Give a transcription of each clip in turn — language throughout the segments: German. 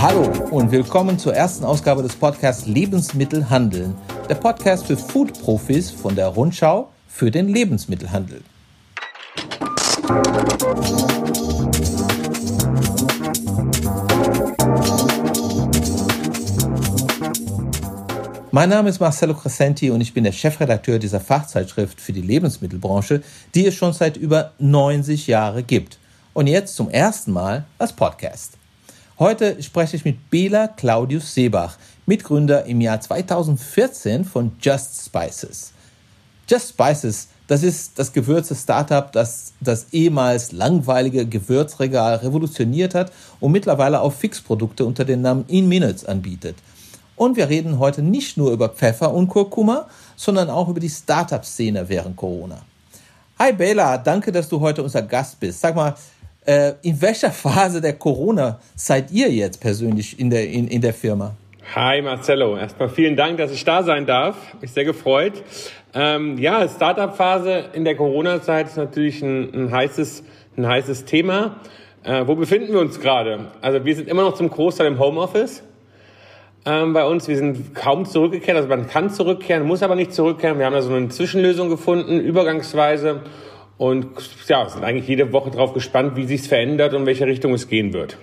Hallo und willkommen zur ersten Ausgabe des Podcasts Lebensmittel handeln. Der Podcast für Food-Profis von der Rundschau für den Lebensmittelhandel. Mein Name ist Marcelo Crescenti und ich bin der Chefredakteur dieser Fachzeitschrift für die Lebensmittelbranche, die es schon seit über 90 Jahren gibt. Und jetzt zum ersten Mal als Podcast. Heute spreche ich mit Bela Claudius Seebach, Mitgründer im Jahr 2014 von Just Spices. Just Spices, das ist das Gewürze-Startup, das das ehemals langweilige Gewürzregal revolutioniert hat und mittlerweile auch Fixprodukte unter dem Namen In Minutes anbietet. Und wir reden heute nicht nur über Pfeffer und Kurkuma, sondern auch über die Startup-Szene während Corona. Hi Bela, danke, dass du heute unser Gast bist. Sag mal, äh, in welcher Phase der Corona seid ihr jetzt persönlich in der, in, in der Firma? Hi Marcello, erstmal vielen Dank, dass ich da sein darf. Mich sehr gefreut. Ähm, ja, Startup-Phase in der Corona-Zeit ist natürlich ein, ein, heißes, ein heißes Thema. Äh, wo befinden wir uns gerade? Also wir sind immer noch zum Großteil im Homeoffice ähm, bei uns. Wir sind kaum zurückgekehrt. Also man kann zurückkehren, muss aber nicht zurückkehren. Wir haben da so eine Zwischenlösung gefunden, übergangsweise. Und ja, sind eigentlich jede Woche darauf gespannt, wie sich es verändert und in welche Richtung es gehen wird.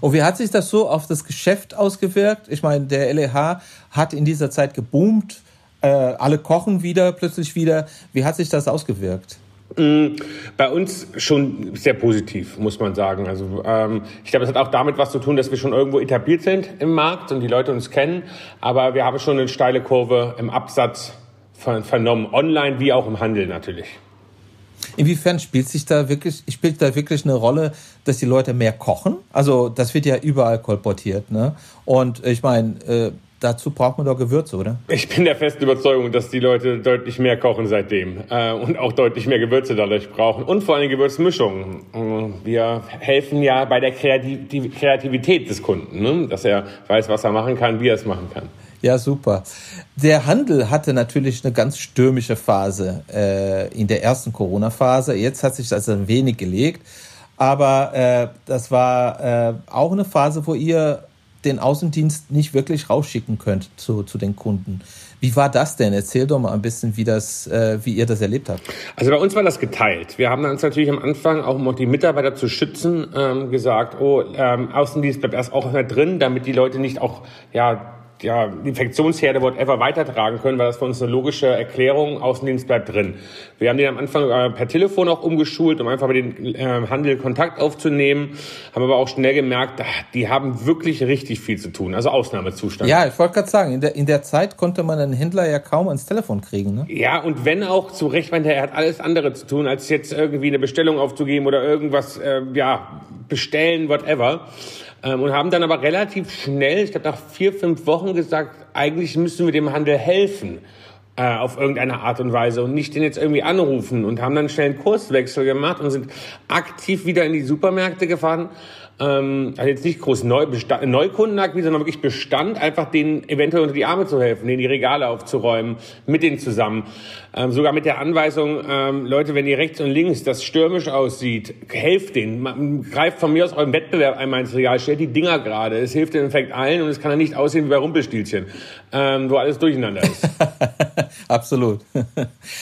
Und wie hat sich das so auf das Geschäft ausgewirkt? Ich meine, der LEH hat in dieser Zeit geboomt, äh, alle kochen wieder, plötzlich wieder. Wie hat sich das ausgewirkt? Mm, bei uns schon sehr positiv, muss man sagen. Also ähm, ich glaube, es hat auch damit was zu tun, dass wir schon irgendwo etabliert sind im Markt und die Leute uns kennen. Aber wir haben schon eine steile Kurve im Absatz vernommen, online wie auch im Handel natürlich. Inwiefern spielt sich da wirklich, spielt da wirklich eine Rolle, dass die Leute mehr kochen? Also das wird ja überall kolportiert, ne? Und ich meine, äh, dazu braucht man doch Gewürze, oder? Ich bin der festen Überzeugung, dass die Leute deutlich mehr kochen seitdem äh, und auch deutlich mehr Gewürze dadurch brauchen und vor allem Gewürzmischungen. Äh, wir helfen ja bei der Kreativität des Kunden, ne? dass er weiß, was er machen kann, wie er es machen kann. Ja, super. Der Handel hatte natürlich eine ganz stürmische Phase äh, in der ersten Corona-Phase. Jetzt hat sich das ein wenig gelegt. Aber äh, das war äh, auch eine Phase, wo ihr den Außendienst nicht wirklich rausschicken könnt zu, zu den Kunden. Wie war das denn? Erzähl doch mal ein bisschen, wie, das, äh, wie ihr das erlebt habt. Also bei uns war das geteilt. Wir haben uns natürlich am Anfang, auch um die Mitarbeiter zu schützen, ähm, gesagt, oh, ähm, Außendienst bleibt erst auch drin, damit die Leute nicht auch ja, ja, Infektionsherde, whatever, weitertragen können, weil das für uns eine logische Erklärung, Außendienst bleibt drin. Wir haben den am Anfang äh, per Telefon auch umgeschult, um einfach mit dem äh, Handel Kontakt aufzunehmen, haben aber auch schnell gemerkt, ach, die haben wirklich richtig viel zu tun, also Ausnahmezustand. Ja, ich wollte gerade sagen, in der, in der Zeit konnte man einen Händler ja kaum ans Telefon kriegen. Ne? Ja, und wenn auch zu Recht, weil er hat alles andere zu tun, als jetzt irgendwie eine Bestellung aufzugeben oder irgendwas, äh, ja, bestellen, whatever. Ähm, und haben dann aber relativ schnell, ich glaube nach vier, fünf Wochen gesagt, eigentlich müssen wir dem Handel helfen äh, auf irgendeine Art und Weise und nicht den jetzt irgendwie anrufen und haben dann schnell einen Kurswechsel gemacht und sind aktiv wieder in die Supermärkte gefahren ähm, also jetzt nicht groß Neu Neukundenakquise, sondern wirklich Bestand, einfach denen eventuell unter die Arme zu helfen, denen die Regale aufzuräumen, mit denen zusammen. Ähm, sogar mit der Anweisung, ähm, Leute, wenn ihr rechts und links das stürmisch aussieht, helft denen. Greift von mir aus eurem Wettbewerb einmal ins Regal, stellt die Dinger gerade. Es hilft im Endeffekt allen und es kann ja nicht aussehen wie bei Rumpelstilzchen, ähm, wo alles durcheinander ist. Absolut.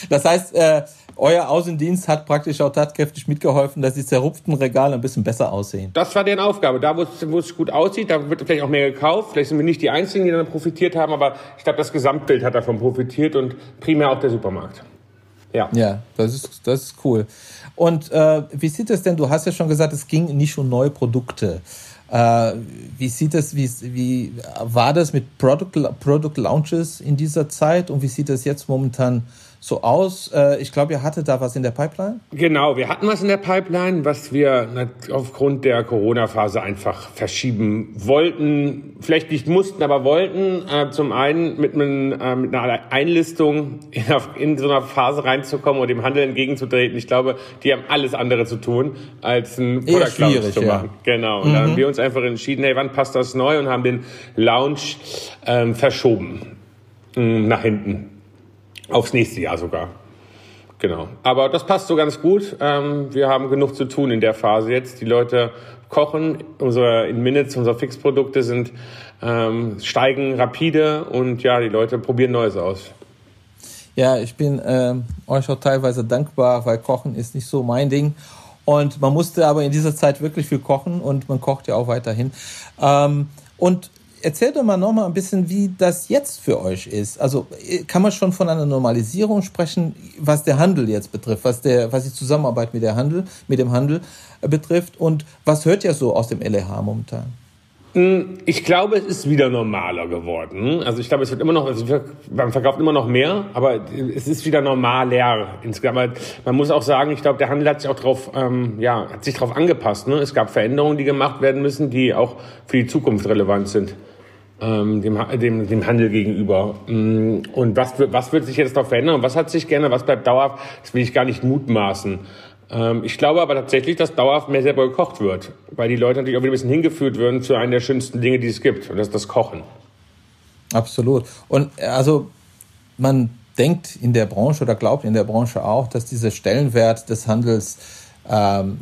Das heißt, äh, euer Außendienst hat praktisch auch tatkräftig mitgeholfen, dass die zerrupften Regale ein bisschen besser aussehen. Das war deren Aufgabe. Da, wo es, gut aussieht, da wird vielleicht auch mehr gekauft. Vielleicht sind wir nicht die Einzigen, die dann profitiert haben, aber ich glaube, das Gesamtbild hat davon profitiert und primär auch der Supermarkt. Ja. Ja, das ist, das ist cool. Und äh, wie sieht es denn? Du hast ja schon gesagt, es ging nicht um neue Produkte. Äh, wie sieht es, wie, wie war das mit Product, Product Launches in dieser Zeit und wie sieht es jetzt momentan? So aus. Äh, ich glaube, ihr hattet da was in der Pipeline? Genau, wir hatten was in der Pipeline, was wir aufgrund der Corona-Phase einfach verschieben wollten. Vielleicht nicht mussten, aber wollten. Äh, zum einen mit, einem, äh, mit einer Einlistung in, so einer Phase reinzukommen und dem Handel entgegenzutreten. Ich glaube, die haben alles andere zu tun, als ein Product Launch zu machen. Ja. Genau. Und mhm. da haben wir uns einfach entschieden, hey, wann passt das neu? Und haben den Launch ähm, verschoben. Nach hinten. Aufs nächste Jahr sogar. Genau. Aber das passt so ganz gut. Ähm, wir haben genug zu tun in der Phase jetzt. Die Leute kochen. Unsere in Minutes, unsere Fixprodukte sind ähm, steigen rapide und ja, die Leute probieren Neues aus. Ja, ich bin äh, euch auch teilweise dankbar, weil Kochen ist nicht so mein Ding. Und man musste aber in dieser Zeit wirklich viel kochen und man kocht ja auch weiterhin. Ähm, und erzähl doch mal noch mal ein bisschen, wie das jetzt für euch ist. Also kann man schon von einer Normalisierung sprechen, was der Handel jetzt betrifft, was der, was die Zusammenarbeit mit der Handel, mit dem Handel betrifft und was hört ihr so aus dem LEH momentan? Hm, ich glaube, es ist wieder normaler geworden. Also ich glaube, es wird immer noch, also man verkauft immer noch mehr, aber es ist wieder normaler insgesamt. Man muss auch sagen, ich glaube, der Handel hat sich auch drauf, ähm, ja, hat sich darauf angepasst. Ne? Es gab Veränderungen, die gemacht werden müssen, die auch für die Zukunft relevant sind ähm, dem, dem, dem Handel gegenüber. Mm, und was, was wird sich jetzt noch verändern? Was hat sich gerne? Was bleibt dauerhaft? Das will ich gar nicht mutmaßen. Ähm, ich glaube aber tatsächlich, dass dauerhaft mehr selber gekocht wird, weil die Leute natürlich auch wieder ein bisschen hingeführt werden zu einer der schönsten Dinge, die es gibt, und das ist das Kochen. Absolut. Und äh, also man denkt in der Branche oder glaubt in der Branche auch, dass dieser Stellenwert des Handels ähm,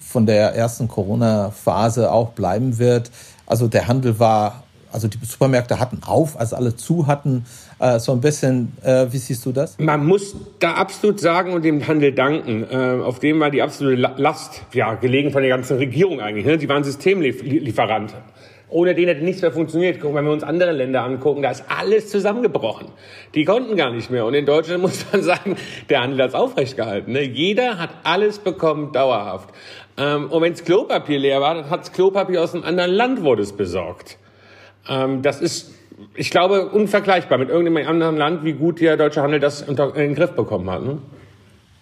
von der ersten Corona-Phase auch bleiben wird. Also der Handel war also die Supermärkte hatten auf, als alle zu hatten. Äh, so ein bisschen, äh, wie siehst du das? Man muss da absolut sagen und dem Handel danken. Äh, auf dem war die absolute Last ja, gelegen von der ganzen Regierung eigentlich. Ne? Die waren Systemlieferant. Ohne den hätte nichts mehr funktioniert. Gucken, wenn wir uns andere Länder angucken, da ist alles zusammengebrochen. Die konnten gar nicht mehr. Und in Deutschland muss man sagen, der Handel hat es aufrecht gehalten. Ne? Jeder hat alles bekommen, dauerhaft. Ähm, und wenns Klopapier leer war, dann hat's Klopapier aus einem anderen Land wurde es besorgt. Ähm, das ist, ich glaube, unvergleichbar mit irgendeinem anderen Land, wie gut der deutsche Handel das unter, in den Griff bekommen hat. Ne?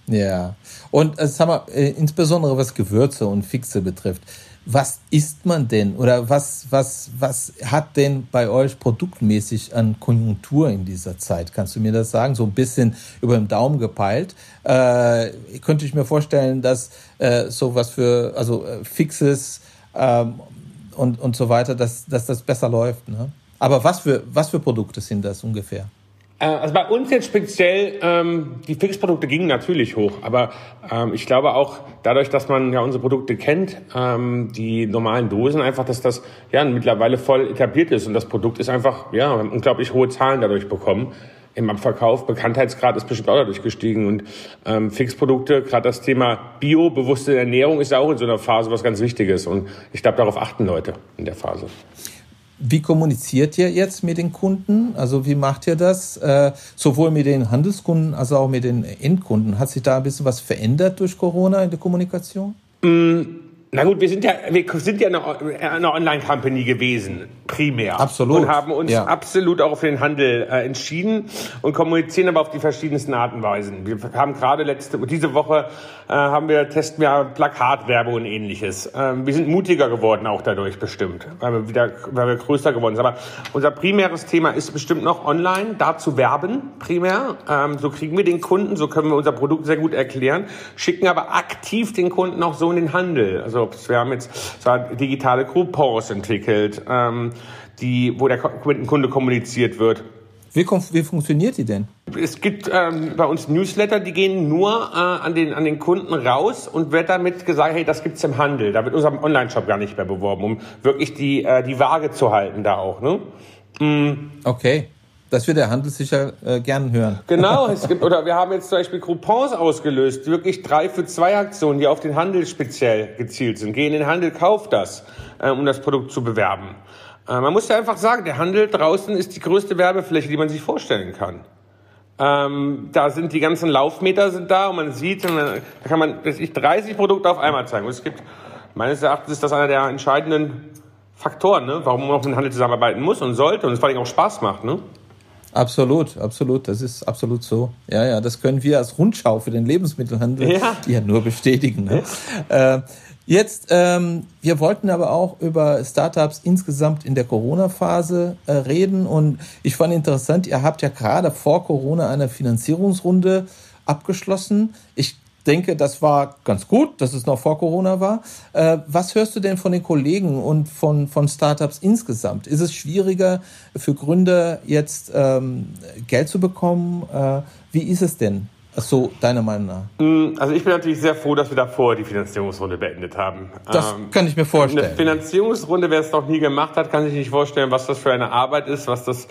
Ja, und äh, sag mal, äh, insbesondere was Gewürze und Fixe betrifft, was isst man denn oder was, was, was hat denn bei euch produktmäßig an Konjunktur in dieser Zeit? Kannst du mir das sagen? So ein bisschen über den Daumen gepeilt. Äh, könnte ich mir vorstellen, dass äh, so was für, also äh, Fixes ähm, und, und so weiter, dass, dass das besser läuft. Ne? Aber was für, was für Produkte sind das ungefähr? Äh, also bei uns jetzt speziell, ähm, die Fixprodukte gingen natürlich hoch, aber ähm, ich glaube auch dadurch, dass man ja unsere Produkte kennt, ähm, die normalen Dosen einfach, dass das ja mittlerweile voll etabliert ist und das Produkt ist einfach, ja, unglaublich hohe Zahlen dadurch bekommen im Abverkauf. Bekanntheitsgrad ist bestimmt auch dadurch gestiegen. Und ähm, Fixprodukte, gerade das Thema Bio, bewusste Ernährung ist ja auch in so einer Phase was ganz Wichtiges. Und ich glaube, darauf achten Leute in der Phase. Wie kommuniziert ihr jetzt mit den Kunden? Also wie macht ihr das? Äh, sowohl mit den Handelskunden als auch mit den Endkunden. Hat sich da ein bisschen was verändert durch Corona in der Kommunikation? Mm na gut, wir sind ja, wir sind ja eine, eine Online-Company gewesen, primär. Absolut. Und haben uns ja. absolut auch für den Handel äh, entschieden und kommunizieren aber auf die verschiedensten Arten und Weisen. Wir haben gerade letzte, diese Woche äh, haben wir, testen wir Plakatwerbung und ähnliches. Ähm, wir sind mutiger geworden auch dadurch bestimmt, weil wir wieder, weil wir größer geworden sind. Aber unser primäres Thema ist bestimmt noch online, da zu werben, primär. Ähm, so kriegen wir den Kunden, so können wir unser Produkt sehr gut erklären, schicken aber aktiv den Kunden auch so in den Handel. Also also wir haben jetzt zwar digitale Coupons entwickelt, ähm, die, wo der Kunde kommuniziert wird. Wie, wie funktioniert die denn? Es gibt ähm, bei uns Newsletter, die gehen nur äh, an, den, an den Kunden raus und wird damit gesagt, hey, das gibt's im Handel. Da wird unser Online-Shop gar nicht mehr beworben, um wirklich die, äh, die Waage zu halten da auch. Ne? Mm. Okay. Das wird der Handel sicher äh, gern hören. Genau, es gibt, oder wir haben jetzt zum Beispiel Coupons ausgelöst, wirklich drei für zwei Aktionen, die auf den Handel speziell gezielt sind. Geh in den Handel, kauf das, äh, um das Produkt zu bewerben. Äh, man muss ja einfach sagen, der Handel draußen ist die größte Werbefläche, die man sich vorstellen kann. Ähm, da sind die ganzen Laufmeter sind da und man sieht, und dann, da kann man ich, 30 Produkte auf einmal zeigen. Und es gibt, meines Erachtens ist das einer der entscheidenden Faktoren, ne? warum man auch mit dem Handel zusammenarbeiten muss und sollte und es vor allem auch Spaß macht. Ne? Absolut, absolut. Das ist absolut so. Ja, ja, das können wir als Rundschau für den Lebensmittelhandel ja, ja nur bestätigen. Ne? Ja. Äh, jetzt, ähm, wir wollten aber auch über Startups insgesamt in der Corona-Phase äh, reden und ich fand interessant, ihr habt ja gerade vor Corona eine Finanzierungsrunde abgeschlossen. Ich denke, das war ganz gut, dass es noch vor Corona war. Äh, was hörst du denn von den Kollegen und von, von Startups insgesamt? Ist es schwieriger für Gründer jetzt ähm, Geld zu bekommen? Äh, wie ist es denn? Ach so, deiner Meinung nach? Hm, also ich bin natürlich sehr froh, dass wir davor die Finanzierungsrunde beendet haben. Das ähm, kann ich mir vorstellen. Eine Finanzierungsrunde, wer es noch nie gemacht hat, kann sich nicht vorstellen, was das für eine Arbeit ist, was das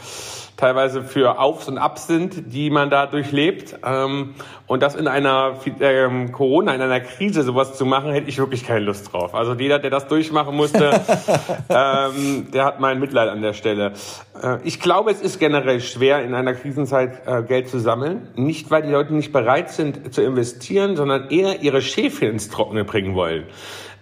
teilweise für Aufs und Abs sind, die man da durchlebt. Ähm, und das in einer ähm, Corona, in einer Krise sowas zu machen, hätte ich wirklich keine Lust drauf. Also jeder, der das durchmachen musste, ähm, der hat mein Mitleid an der Stelle. Äh, ich glaube, es ist generell schwer, in einer Krisenzeit äh, Geld zu sammeln. Nicht, weil die Leute nicht bereit sind zu investieren, sondern eher ihre Schäfe ins Trockene bringen wollen.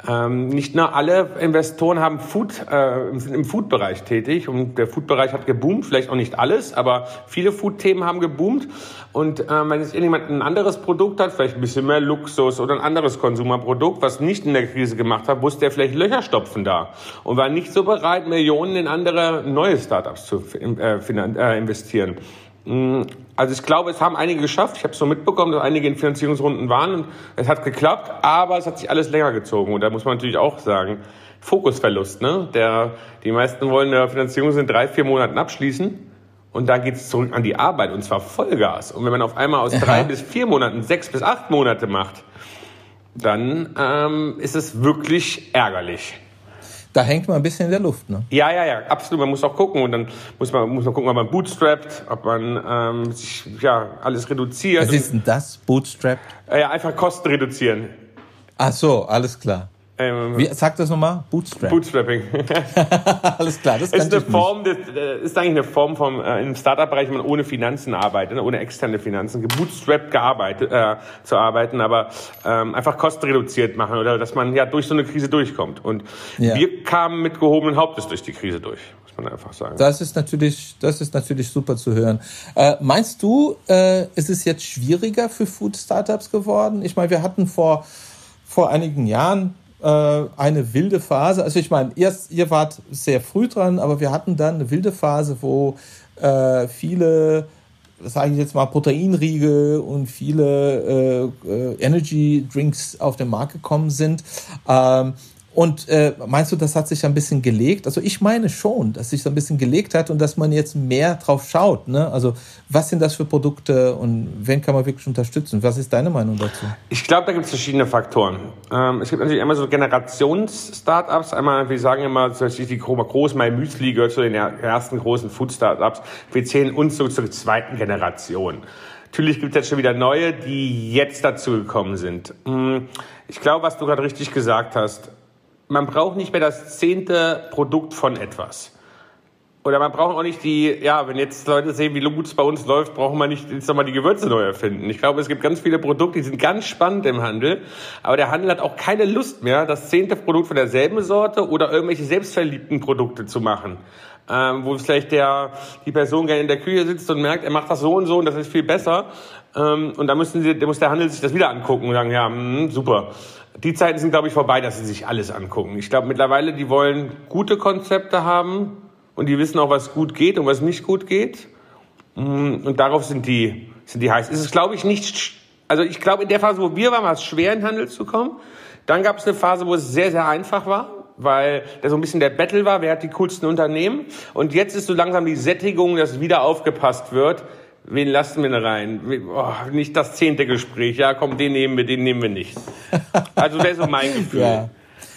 Ähm, nicht nur alle Investoren haben Food, äh, sind im Food-Bereich tätig und der Food-Bereich hat geboomt, vielleicht auch nicht alles, aber viele Food-Themen haben geboomt. Und äh, wenn jetzt irgendjemand ein anderes Produkt hat, vielleicht ein bisschen mehr Luxus oder ein anderes Konsumerprodukt, was nicht in der Krise gemacht hat, musste er vielleicht Löcher stopfen da und war nicht so bereit, Millionen in andere neue Startups zu äh, äh investieren. Also ich glaube, es haben einige geschafft. Ich habe so mitbekommen, dass einige in Finanzierungsrunden waren und es hat geklappt, aber es hat sich alles länger gezogen. Und da muss man natürlich auch sagen, Fokusverlust. Ne? Der, die meisten wollen eine Finanzierung in drei, vier Monaten abschließen und dann geht es zurück an die Arbeit und zwar Vollgas. Und wenn man auf einmal aus drei bis vier Monaten sechs bis acht Monate macht, dann ähm, ist es wirklich ärgerlich da hängt man ein bisschen in der Luft, ne? Ja, ja, ja, absolut. Man muss auch gucken und dann muss man, muss man gucken, ob man bootstrapped, ob man ähm, sich ja alles reduziert. Was ist denn das, bootstrapped? Äh, ja, einfach Kosten reduzieren. Ach so, alles klar. Ähm, Wie, sag das nochmal? Bootstrap. Bootstrapping. Alles klar, das ist eine Form, des, äh, ist eigentlich eine Form vom äh, im Startup-Bereich, man ohne Finanzen arbeitet, ohne externe Finanzen, gebootstrapped gearbeitet, äh, zu arbeiten, aber ähm, einfach Kosten reduziert machen oder dass man ja durch so eine Krise durchkommt. Und ja. wir kamen mit gehobenen Hauptes durch die Krise durch, muss man einfach sagen. Das ist natürlich, das ist natürlich super zu hören. Äh, meinst du, äh, ist es jetzt schwieriger für Food-Startups geworden? Ich meine, wir hatten vor vor einigen Jahren äh, eine wilde Phase. Also ich meine, ihr, ihr wart sehr früh dran, aber wir hatten dann eine wilde Phase, wo äh, viele, sage ich jetzt mal, Proteinriegel und viele äh, äh, Energy Drinks auf den Markt gekommen sind. Ähm, und äh, meinst du, das hat sich ein bisschen gelegt? Also ich meine schon, dass sich so ein bisschen gelegt hat und dass man jetzt mehr drauf schaut. Ne? Also was sind das für Produkte und wen kann man wirklich unterstützen? Was ist deine Meinung dazu? Ich glaube, da gibt es verschiedene Faktoren. Ähm, es gibt natürlich immer so Generations-Startups. Einmal, wir sagen immer, die groß My Müsli gehört zu den ersten großen Food-Startups. Wir zählen uns so zur zweiten Generation. Natürlich gibt es jetzt schon wieder neue, die jetzt dazu gekommen sind. Hm, ich glaube, was du gerade richtig gesagt hast, man braucht nicht mehr das zehnte Produkt von etwas. Oder man braucht auch nicht die, ja, wenn jetzt Leute sehen, wie gut es bei uns läuft, brauchen wir nicht jetzt nochmal die Gewürze neu erfinden. Ich glaube, es gibt ganz viele Produkte, die sind ganz spannend im Handel, aber der Handel hat auch keine Lust mehr, das zehnte Produkt von derselben Sorte oder irgendwelche selbstverliebten Produkte zu machen. Ähm, wo vielleicht der, die Person gerne in der Küche sitzt und merkt, er macht das so und so und das ist viel besser. Ähm, und da müssen sie, da muss der Handel sich das wieder angucken und sagen, ja, mh, hm, super die Zeiten sind, glaube ich, vorbei, dass sie sich alles angucken. Ich glaube mittlerweile, die wollen gute Konzepte haben und die wissen auch, was gut geht und was nicht gut geht. Mm, und darauf sind die, sind die heiß. Es ist, glaube ich, nicht, also ich glaube, in der Phase, wo wir waren, war es schwer, in den Handel zu kommen. Dann gab es eine Phase, wo es sehr, sehr einfach war, weil da so ein bisschen der Battle war, wer hat die coolsten Unternehmen. Und jetzt ist so langsam die Sättigung, dass wieder aufgepasst wird Wen lassen wir da rein? Oh, nicht das zehnte Gespräch. Ja, komm, den nehmen wir, den nehmen wir nicht. Also wäre so mein Gefühl. Ja.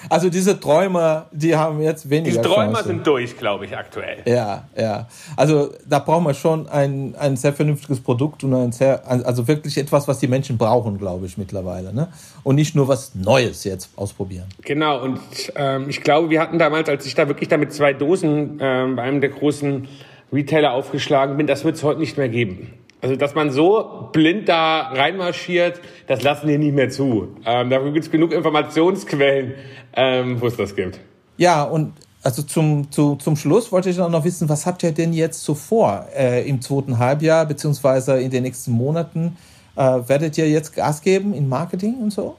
Also diese Träumer, die haben jetzt weniger Die Träumer Chance. sind durch, glaube ich, aktuell. Ja, ja. Also da brauchen wir schon ein, ein sehr vernünftiges Produkt und ein sehr, also wirklich etwas, was die Menschen brauchen, glaube ich, mittlerweile. Ne? Und nicht nur was Neues jetzt ausprobieren. Genau, und ähm, ich glaube, wir hatten damals, als ich da wirklich da mit zwei Dosen ähm, bei einem der großen Retailer aufgeschlagen bin, das wird es heute nicht mehr geben. Also, dass man so blind da reinmarschiert, das lassen wir nicht mehr zu. Ähm, dafür gibt es genug Informationsquellen, ähm, wo es das gibt. Ja, und also zum, zu, zum Schluss wollte ich noch wissen, was habt ihr denn jetzt so vor äh, im zweiten Halbjahr, beziehungsweise in den nächsten Monaten? Äh, werdet ihr jetzt Gas geben in Marketing und so?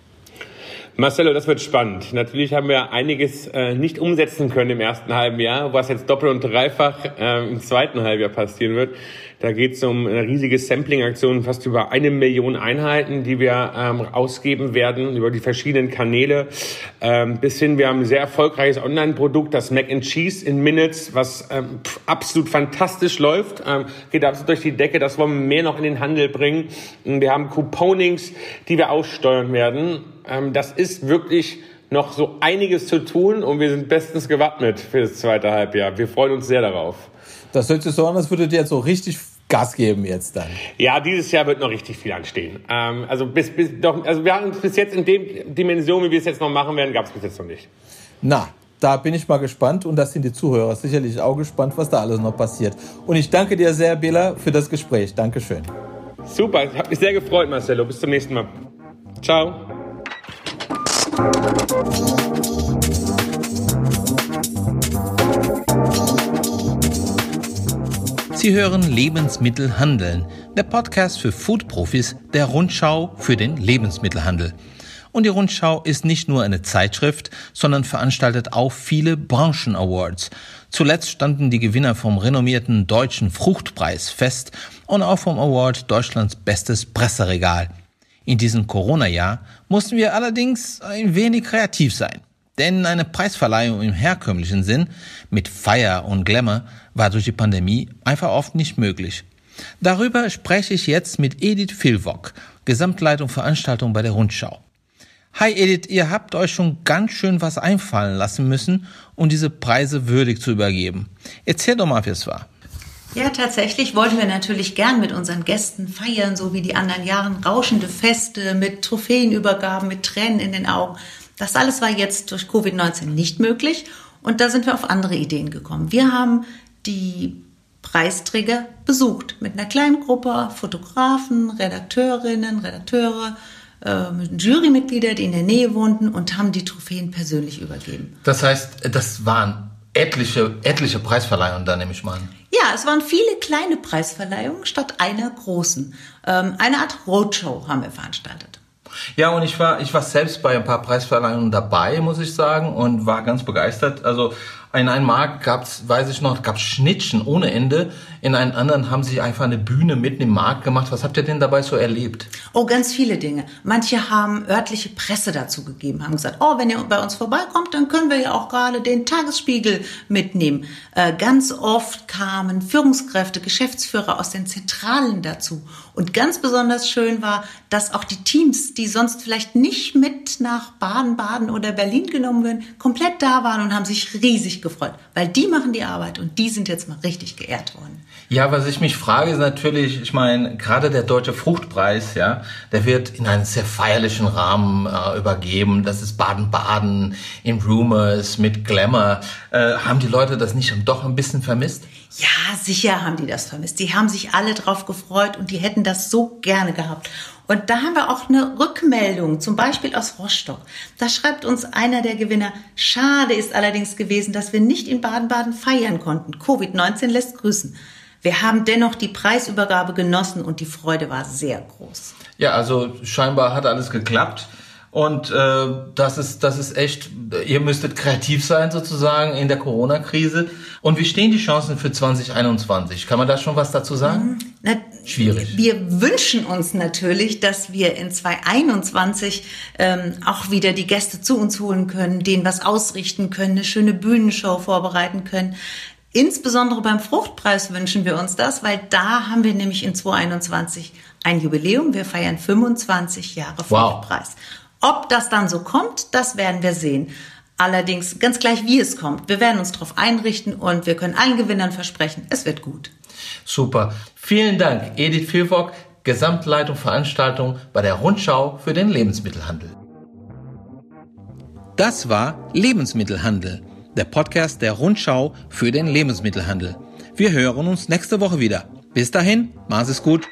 Marcelo, das wird spannend. Natürlich haben wir einiges äh, nicht umsetzen können im ersten halben Jahr, was jetzt doppelt und dreifach äh, im zweiten Halbjahr passieren wird. Da geht es um eine riesige Sampling-Aktion, fast über eine Million Einheiten, die wir ähm, ausgeben werden über die verschiedenen Kanäle. Ähm, bis hin, wir haben ein sehr erfolgreiches Online-Produkt, das Mac and Cheese in Minutes, was ähm, absolut fantastisch läuft. Ähm, geht absolut durch die Decke. Das wollen wir mehr noch in den Handel bringen. Wir haben Couponings, die wir aussteuern werden. Ähm, das ist wirklich noch so einiges zu tun und wir sind bestens gewappnet für das zweite Halbjahr. Wir freuen uns sehr darauf. Das hört sich so an, als würdet ihr jetzt so richtig Gas geben jetzt dann. Ja, dieses Jahr wird noch richtig viel anstehen. Ähm, also bis, bis doch, also wir haben bis jetzt in dem Dimension, wie wir es jetzt noch machen werden, gab es bis jetzt noch nicht. Na, da bin ich mal gespannt und das sind die Zuhörer sicherlich auch gespannt, was da alles noch passiert. Und ich danke dir sehr, Bela, für das Gespräch. Dankeschön. Super, ich habe mich sehr gefreut, Marcelo. Bis zum nächsten Mal. Ciao. Sie hören Lebensmittel handeln, der Podcast für Foodprofis der Rundschau für den Lebensmittelhandel. Und die Rundschau ist nicht nur eine Zeitschrift, sondern veranstaltet auch viele Branchen-Awards. Zuletzt standen die Gewinner vom renommierten Deutschen Fruchtpreis fest und auch vom Award Deutschlands bestes Presseregal. In diesem Corona-Jahr mussten wir allerdings ein wenig kreativ sein. Denn eine Preisverleihung im herkömmlichen Sinn mit Feier und Glamour war durch die Pandemie einfach oft nicht möglich. Darüber spreche ich jetzt mit Edith Filwok, Gesamtleitung Veranstaltung bei der Rundschau. Hi Edith, ihr habt euch schon ganz schön was einfallen lassen müssen, um diese Preise würdig zu übergeben. Erzähl doch mal, wie es war. Ja, tatsächlich wollten wir natürlich gern mit unseren Gästen feiern, so wie die anderen Jahren. Rauschende Feste mit Trophäenübergaben, mit Tränen in den Augen. Das alles war jetzt durch Covid-19 nicht möglich und da sind wir auf andere Ideen gekommen. Wir haben die Preisträger besucht mit einer kleinen Gruppe Fotografen, Redakteurinnen, Redakteure, äh, Jurymitglieder, die in der Nähe wohnten und haben die Trophäen persönlich übergeben. Das heißt, das waren etliche, etliche Preisverleihungen da, nehme ich mal an. Ja, es waren viele kleine Preisverleihungen statt einer großen. Ähm, eine Art Roadshow haben wir veranstaltet. Ja, und ich war, ich war selbst bei ein paar Preisverleihungen dabei, muss ich sagen, und war ganz begeistert. Also in einem Markt gab's, weiß ich noch, gab's Schnittchen ohne Ende. In einem anderen haben sie einfach eine Bühne mitten im Markt gemacht. Was habt ihr denn dabei so erlebt? Oh, ganz viele Dinge. Manche haben örtliche Presse dazu gegeben, haben gesagt, oh, wenn ihr bei uns vorbeikommt, dann können wir ja auch gerade den Tagesspiegel mitnehmen. Äh, ganz oft kamen Führungskräfte, Geschäftsführer aus den Zentralen dazu. Und ganz besonders schön war, dass auch die Teams, die sonst vielleicht nicht mit nach Baden-Baden oder Berlin genommen werden, komplett da waren und haben sich riesig gefreut, weil die machen die Arbeit und die sind jetzt mal richtig geehrt worden. Ja, was ich mich frage, ist natürlich, ich meine, gerade der Deutsche Fruchtpreis, ja, der wird in einem sehr feierlichen Rahmen äh, übergeben. Das ist Baden-Baden in Rumors mit Glamour. Äh, haben die Leute das nicht doch ein bisschen vermisst? Ja, sicher haben die das vermisst. Die haben sich alle drauf gefreut und die hätten das so gerne gehabt. Und da haben wir auch eine Rückmeldung, zum Beispiel aus Rostock. Da schreibt uns einer der Gewinner, schade ist allerdings gewesen, dass wir nicht in Baden-Baden feiern konnten. Covid-19 lässt grüßen. Wir haben dennoch die Preisübergabe genossen und die Freude war sehr groß. Ja, also scheinbar hat alles geklappt. Und äh, das ist das ist echt. Ihr müsstet kreativ sein sozusagen in der Corona-Krise. Und wie stehen die Chancen für 2021? Kann man da schon was dazu sagen? Na, Schwierig. Wir wünschen uns natürlich, dass wir in 2021 ähm, auch wieder die Gäste zu uns holen können, denen was ausrichten können, eine schöne Bühnenshow vorbereiten können. Insbesondere beim Fruchtpreis wünschen wir uns das, weil da haben wir nämlich in 2021 ein Jubiläum. Wir feiern 25 Jahre Fruchtpreis. Wow. Ob das dann so kommt, das werden wir sehen. Allerdings ganz gleich, wie es kommt. Wir werden uns darauf einrichten und wir können allen Gewinnern versprechen, es wird gut. Super. Vielen Dank, Edith Vilvock, Gesamtleitung Veranstaltung bei der Rundschau für den Lebensmittelhandel. Das war Lebensmittelhandel der Podcast der Rundschau für den Lebensmittelhandel. Wir hören uns nächste Woche wieder. Bis dahin, mach's es gut.